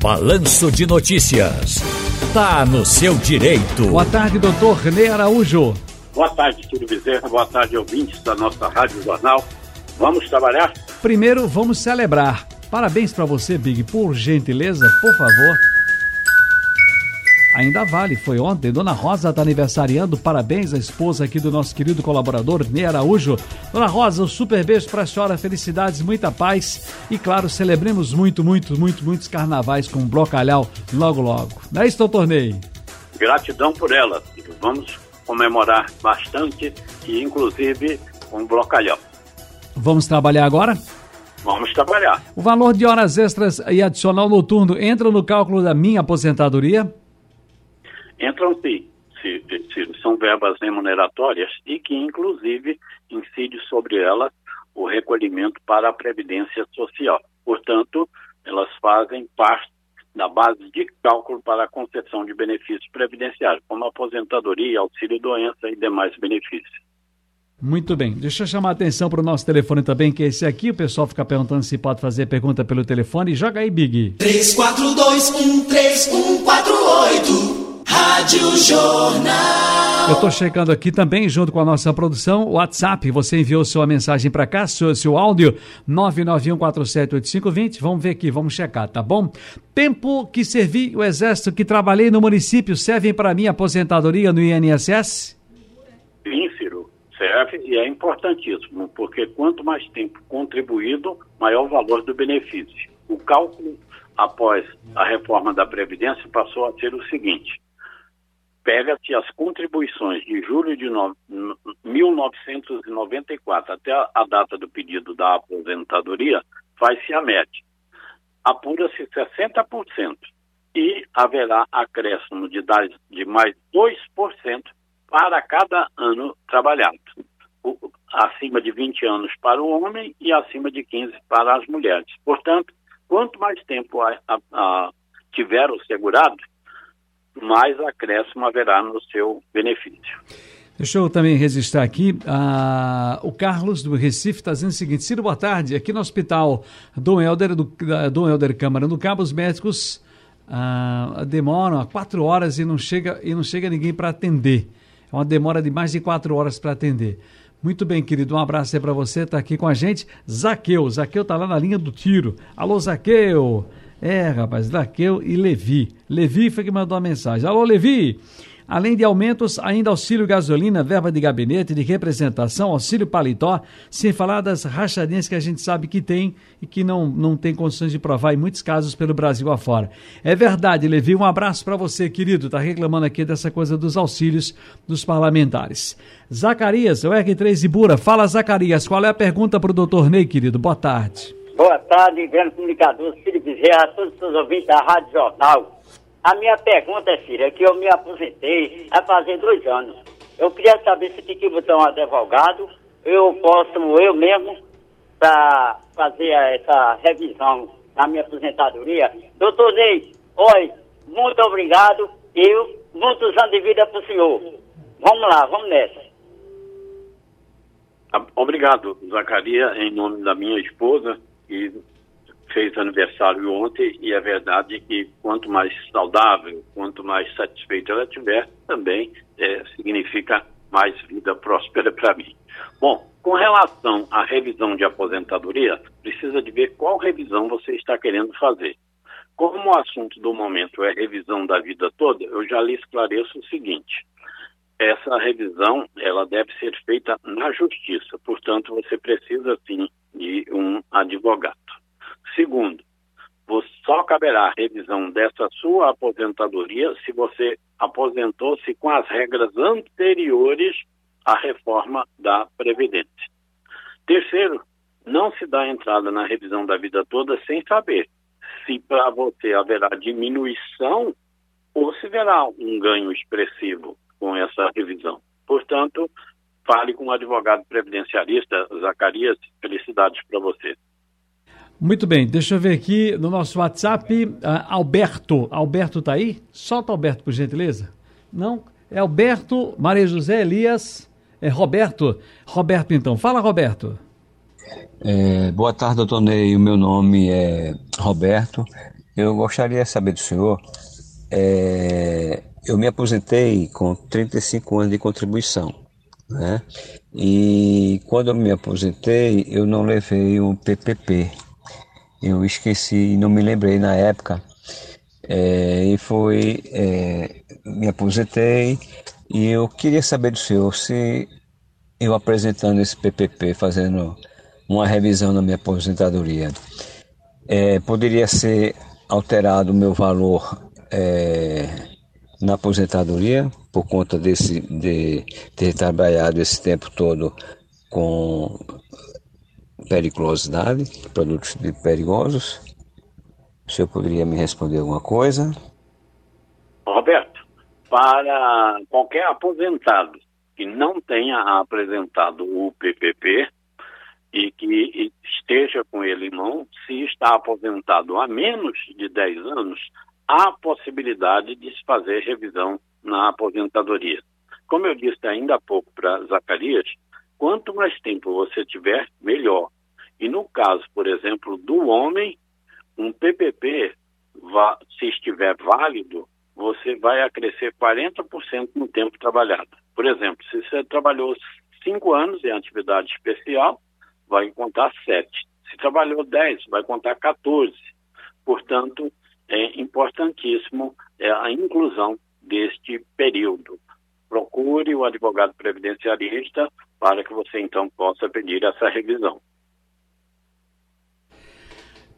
Balanço de Notícias. Tá no seu direito. Boa tarde, doutor Ney Araújo. Boa tarde, Tiro Bezerra. Boa tarde, ouvintes da nossa Rádio Jornal. Vamos trabalhar? Primeiro, vamos celebrar. Parabéns para você, Big. Por gentileza, por favor. Ainda vale, foi ontem. Dona Rosa está aniversariando. Parabéns à esposa aqui do nosso querido colaborador, Ney Araújo. Dona Rosa, um super beijo para a senhora, felicidades, muita paz. E claro, celebremos muito, muito, muito, muitos carnavais com Blocalhau logo, logo. Não é isso, doutor Ney? Gratidão por ela. Vamos comemorar bastante e, inclusive, com Blocalhau. Vamos trabalhar agora? Vamos trabalhar. O valor de horas extras e adicional noturno entra no cálculo da minha aposentadoria? Entram sim, se, se, são verbas remuneratórias e que, inclusive, incide sobre elas o recolhimento para a Previdência Social. Portanto, elas fazem parte da base de cálculo para a concessão de benefícios previdenciários, como aposentadoria, auxílio-doença e demais benefícios. Muito bem. Deixa eu chamar a atenção para o nosso telefone também, que é esse aqui. O pessoal fica perguntando se pode fazer pergunta pelo telefone. Joga aí, Big. 34213148 Rádio Jornal. Eu estou checando aqui também, junto com a nossa produção, o WhatsApp. Você enviou sua mensagem para cá, seu, seu áudio, 991478520. Vamos ver aqui, vamos checar, tá bom? Tempo que servi o exército, que trabalhei no município, servem para mim aposentadoria no INSS? Sim, Ciro, serve e é importantíssimo, porque quanto mais tempo contribuído, maior o valor do benefício. O cálculo após a reforma da Previdência passou a ser o seguinte: pega-se as contribuições de julho de no, 1994 até a, a, data do pedido da aposentadoria, faz-se a média. Apura-se 60% e haverá acréscimo de, de mais 2% para cada ano trabalhado. O, acima de 20 anos para o homem e acima de 15 para as mulheres. Portanto, quanto mais tempo a, a, tiver o segurado, mais acréscimo haverá no seu benefício. Deixa eu também registrar aqui, uh, o Carlos do Recife está dizendo o seguinte, Ciro, boa tarde, aqui no hospital Dom Helder, do, Dom Helder Câmara do Cabo, os médicos uh, demoram quatro horas e não chega, e não chega ninguém para atender. É uma demora de mais de quatro horas para atender. Muito bem, querido, um abraço aí para você, está aqui com a gente. Zaqueu, Zaqueu está lá na linha do tiro. Alô, Zaqueu! É, rapaz, Zaqueu e Levi. Levi foi que mandou a mensagem. Alô, Levi! Além de aumentos, ainda auxílio gasolina, verba de gabinete, de representação, auxílio paletó, sem falar das rachadinhas que a gente sabe que tem e que não, não tem condições de provar em muitos casos pelo Brasil afora. É verdade, Levi, um abraço para você, querido. Tá reclamando aqui dessa coisa dos auxílios dos parlamentares. Zacarias, o R3 Ibura. Fala, Zacarias, qual é a pergunta para o doutor Ney, querido? Boa tarde. Boa tarde, grande comunicador Ciro Bezerra, a todos os ouvintes da Rádio Jornal. A minha pergunta, Ciro, é que eu me aposentei há fazer dois anos. Eu queria saber se tem que botar um advogado, eu posso, eu mesmo, para fazer essa revisão na minha aposentadoria. Doutor Ney, oi, muito obrigado. Eu, muitos anos de vida para o senhor. Vamos lá, vamos nessa. Obrigado, Zacarias, em nome da minha esposa que fez aniversário ontem e é verdade que quanto mais saudável, quanto mais satisfeita ela tiver, também é, significa mais vida próspera para mim. Bom, com relação à revisão de aposentadoria, precisa de ver qual revisão você está querendo fazer. Como o assunto do momento é revisão da vida toda, eu já lhe esclareço o seguinte: essa revisão ela deve ser feita na justiça, portanto você precisa sim de um advogado. Segundo, só caberá revisão dessa sua aposentadoria se você aposentou-se com as regras anteriores à reforma da Previdência. Terceiro, não se dá entrada na revisão da vida toda sem saber se para você haverá diminuição ou se haverá um ganho expressivo com essa revisão. Portanto, fale com o advogado previdenciarista, Zacarias, felicidades para você. Muito bem, deixa eu ver aqui no nosso WhatsApp, uh, Alberto. Alberto está aí? Solta Alberto, por gentileza. Não? É Alberto, Maria José Elias, é Roberto. Roberto, então. Fala, Roberto. É, boa tarde, doutor Ney. O meu nome é Roberto. eu gostaria de saber do senhor. É, eu me aposentei com 35 anos de contribuição, né? E quando eu me aposentei, eu não levei o PPP. Eu esqueci, não me lembrei na época. É, e foi, é, me aposentei e eu queria saber do senhor se eu apresentando esse PPP, fazendo uma revisão na minha aposentadoria, é, poderia ser alterado o meu valor é, na aposentadoria por conta desse de ter trabalhado esse tempo todo com periculosidade, produtos perigosos. O senhor poderia me responder alguma coisa? Roberto, para qualquer aposentado que não tenha apresentado o PPP e que esteja com ele em mão, se está aposentado há menos de 10 anos, há possibilidade de se fazer revisão na aposentadoria. Como eu disse ainda há pouco para Zacarias, quanto mais tempo você tiver, melhor. E no caso, por exemplo, do homem, um PPP, se estiver válido, você vai acrescer 40% no tempo trabalhado. Por exemplo, se você trabalhou cinco anos em atividade especial, vai contar 7. Se trabalhou 10, vai contar 14. Portanto, é importantíssimo é, a inclusão deste período. Procure o advogado previdenciarista para que você então possa pedir essa revisão.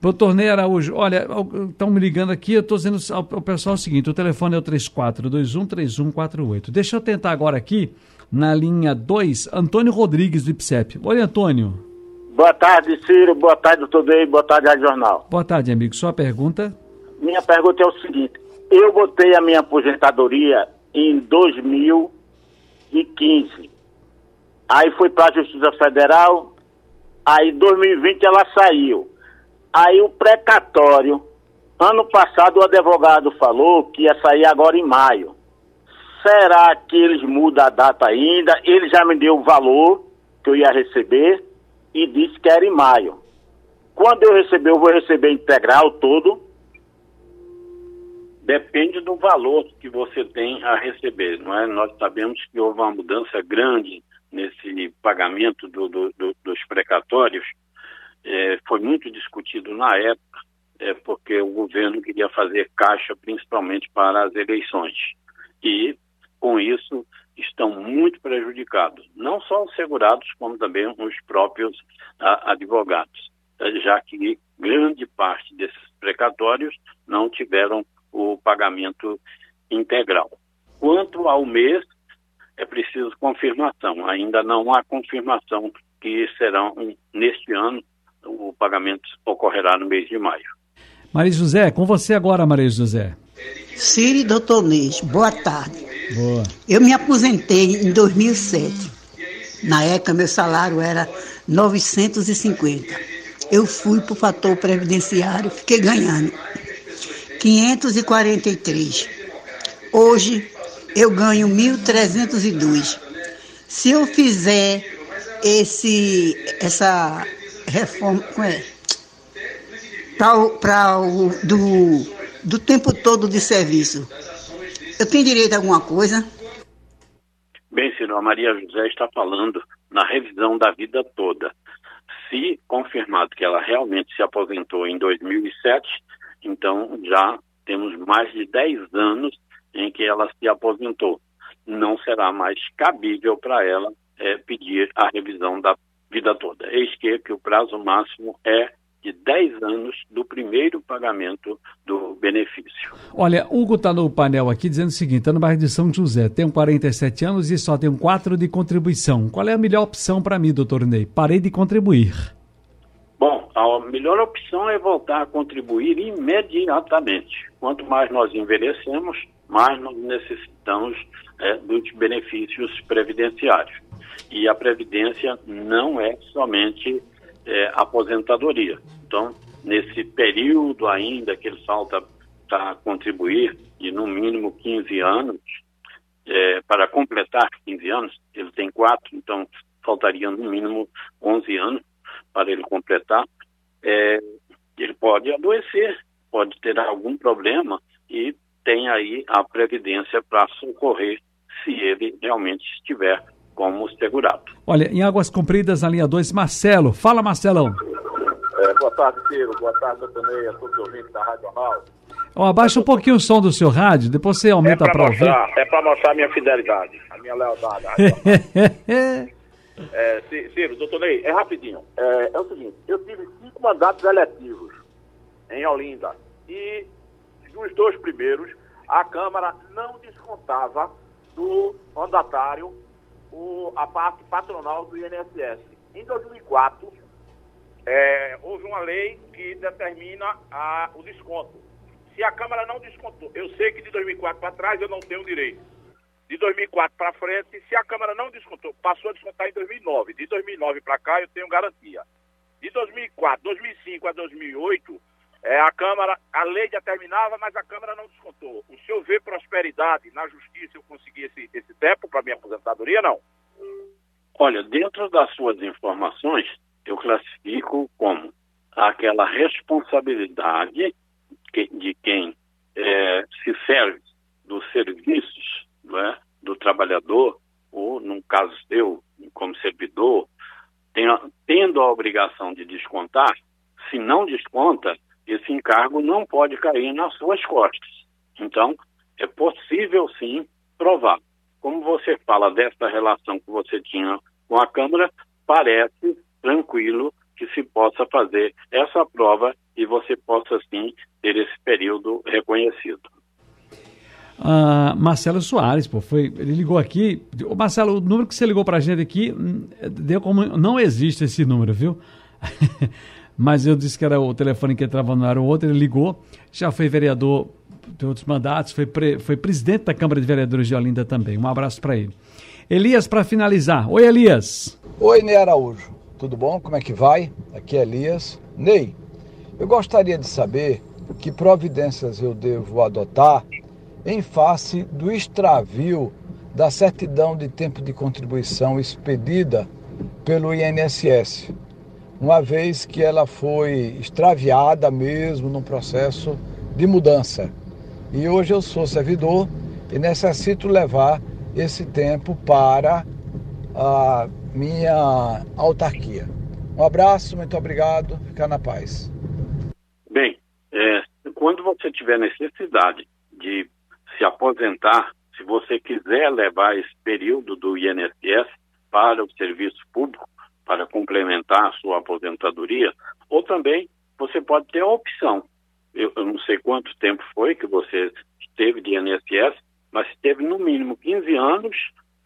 Doutor Ney Araújo, olha, estão me ligando aqui, eu estou dizendo ao, pessoal o seguinte, o telefone é o 34213148. Deixa eu tentar agora aqui, na linha 2, Antônio Rodrigues do IPSEP. Oi, Antônio. Boa tarde, Ciro. Boa tarde, doutor Ney. Boa tarde, Rádio Jornal. Boa tarde, amigo. Sua pergunta? Minha pergunta é o seguinte. Eu botei a minha aposentadoria em 2015. Aí fui para a Justiça Federal. Aí, em 2020, ela saiu. Aí, o precatório. Ano passado, o advogado falou que ia sair agora em maio. Será que eles mudam a data ainda? Ele já me deu o valor que eu ia receber e disse que era em maio. Quando eu receber, eu vou receber integral todo? Depende do valor que você tem a receber, não é? Nós sabemos que houve uma mudança grande nesse pagamento do, do, do, dos precatórios. É, foi muito discutido na época, é, porque o governo queria fazer caixa principalmente para as eleições. E, com isso, estão muito prejudicados, não só os segurados, como também os próprios a, advogados, já que grande parte desses precatórios não tiveram o pagamento integral. Quanto ao mês, é preciso confirmação. Ainda não há confirmação que serão neste ano o pagamento ocorrerá no mês de maio. Maria José, com você agora, Maria José. Siri Doutor Nês, boa tarde. Boa. Eu me aposentei em 2007. Na época, meu salário era 950. Eu fui para o fator previdenciário, fiquei ganhando 543. Hoje, eu ganho 1.302. Se eu fizer esse, essa reforma, é? para o do, do tempo todo de serviço, eu tenho direito a alguma coisa? Bem, senhor, a Maria José está falando na revisão da vida toda. Se confirmado que ela realmente se aposentou em 2007, então já temos mais de 10 anos em que ela se aposentou. Não será mais cabível para ela é, pedir a revisão da vida toda. Eis que, que o prazo máximo é de 10 anos do primeiro pagamento do benefício. Olha, Hugo está no painel aqui dizendo o seguinte: está no bairro de São José, tenho 47 anos e só tenho 4 de contribuição. Qual é a melhor opção para mim, doutor Ney? Parei de contribuir. Bom, a melhor opção é voltar a contribuir imediatamente. Quanto mais nós envelhecemos, mais nós necessitamos é, dos benefícios previdenciários. E a previdência não é somente é, aposentadoria. Então, nesse período ainda que ele falta para contribuir, de no mínimo 15 anos, é, para completar 15 anos, ele tem quatro, então faltaria no mínimo 11 anos para ele completar, é, ele pode adoecer pode ter algum problema e tem aí a previdência para socorrer se ele realmente estiver como segurado. Olha, em Águas Compridas, na linha 2, Marcelo. Fala, Marcelão. É, boa tarde, Ciro. Boa tarde, Doutor a todos os ouvintes da Rádio Jornal. Oh, abaixa um pouquinho o som do seu rádio, depois você aumenta é para ouvir. É para mostrar a minha fidelidade, a minha lealdade. é, Ciro, doutor Ney, é rapidinho. É, é, o seguinte, eu tive cinco mandatos eletivos em Olinda e nos dois primeiros a Câmara não descontava do mandatário o, a parte patronal do INSS. Em 2004, é, houve uma lei que determina a, o desconto. Se a Câmara não descontou, eu sei que de 2004 para trás eu não tenho direito. De 2004 para frente, se a Câmara não descontou, passou a descontar em 2009. De 2009 para cá eu tenho garantia. De 2004, 2005 a 2008, é, a Câmara, a lei determinava, mas a Câmara não descontou. O senhor vê prosperidade na justiça eu consegui esse, esse tempo para minha aposentadoria, não? Olha, dentro das suas informações, eu classifico como aquela responsabilidade de quem é, se serve dos serviços é, do trabalhador, ou, no caso seu, como servidor, tendo a obrigação de descontar, se não desconta, esse encargo não pode cair nas suas costas. Então, é possível sim provar. Como você fala dessa relação que você tinha com a Câmara, parece tranquilo que se possa fazer essa prova e você possa sim ter esse período reconhecido. Uh, Marcelo Soares, pô, foi, ele ligou aqui. Marcelo, o número que você ligou para a gente aqui hum, deu como não existe esse número, viu? mas eu disse que era o telefone que entrava no ar o outro, ele ligou, já foi vereador de outros mandatos, foi, pre, foi presidente da Câmara de Vereadores de Olinda também. Um abraço para ele. Elias, para finalizar. Oi, Elias. Oi, Ney Araújo. Tudo bom? Como é que vai? Aqui é Elias. Ney, eu gostaria de saber que providências eu devo adotar em face do extravio da certidão de tempo de contribuição expedida pelo INSS uma vez que ela foi extraviada mesmo num processo de mudança. E hoje eu sou servidor e necessito levar esse tempo para a minha autarquia. Um abraço, muito obrigado, ficar na paz. Bem, é, quando você tiver necessidade de se aposentar, se você quiser levar esse período do INSS para o serviço público, para complementar a sua aposentadoria, ou também você pode ter a opção. Eu, eu não sei quanto tempo foi que você esteve de INSS, mas se teve no mínimo 15 anos,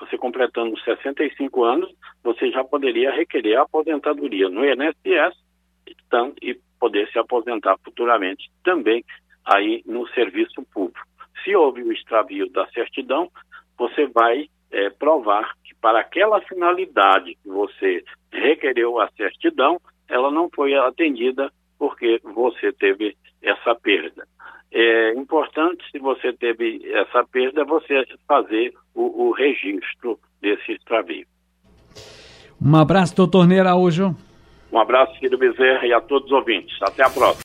você completando 65 anos, você já poderia requerer a aposentadoria no INSS então, e poder se aposentar futuramente também aí no serviço público. Se houve o extravio da certidão, você vai é, provar que para aquela finalidade que você requereu a certidão, ela não foi atendida porque você teve essa perda. É importante, se você teve essa perda, você fazer o, o registro desse extravio. Um abraço, doutor Neira Araújo. Um abraço, Ciro Bezerra, e a todos os ouvintes. Até a próxima.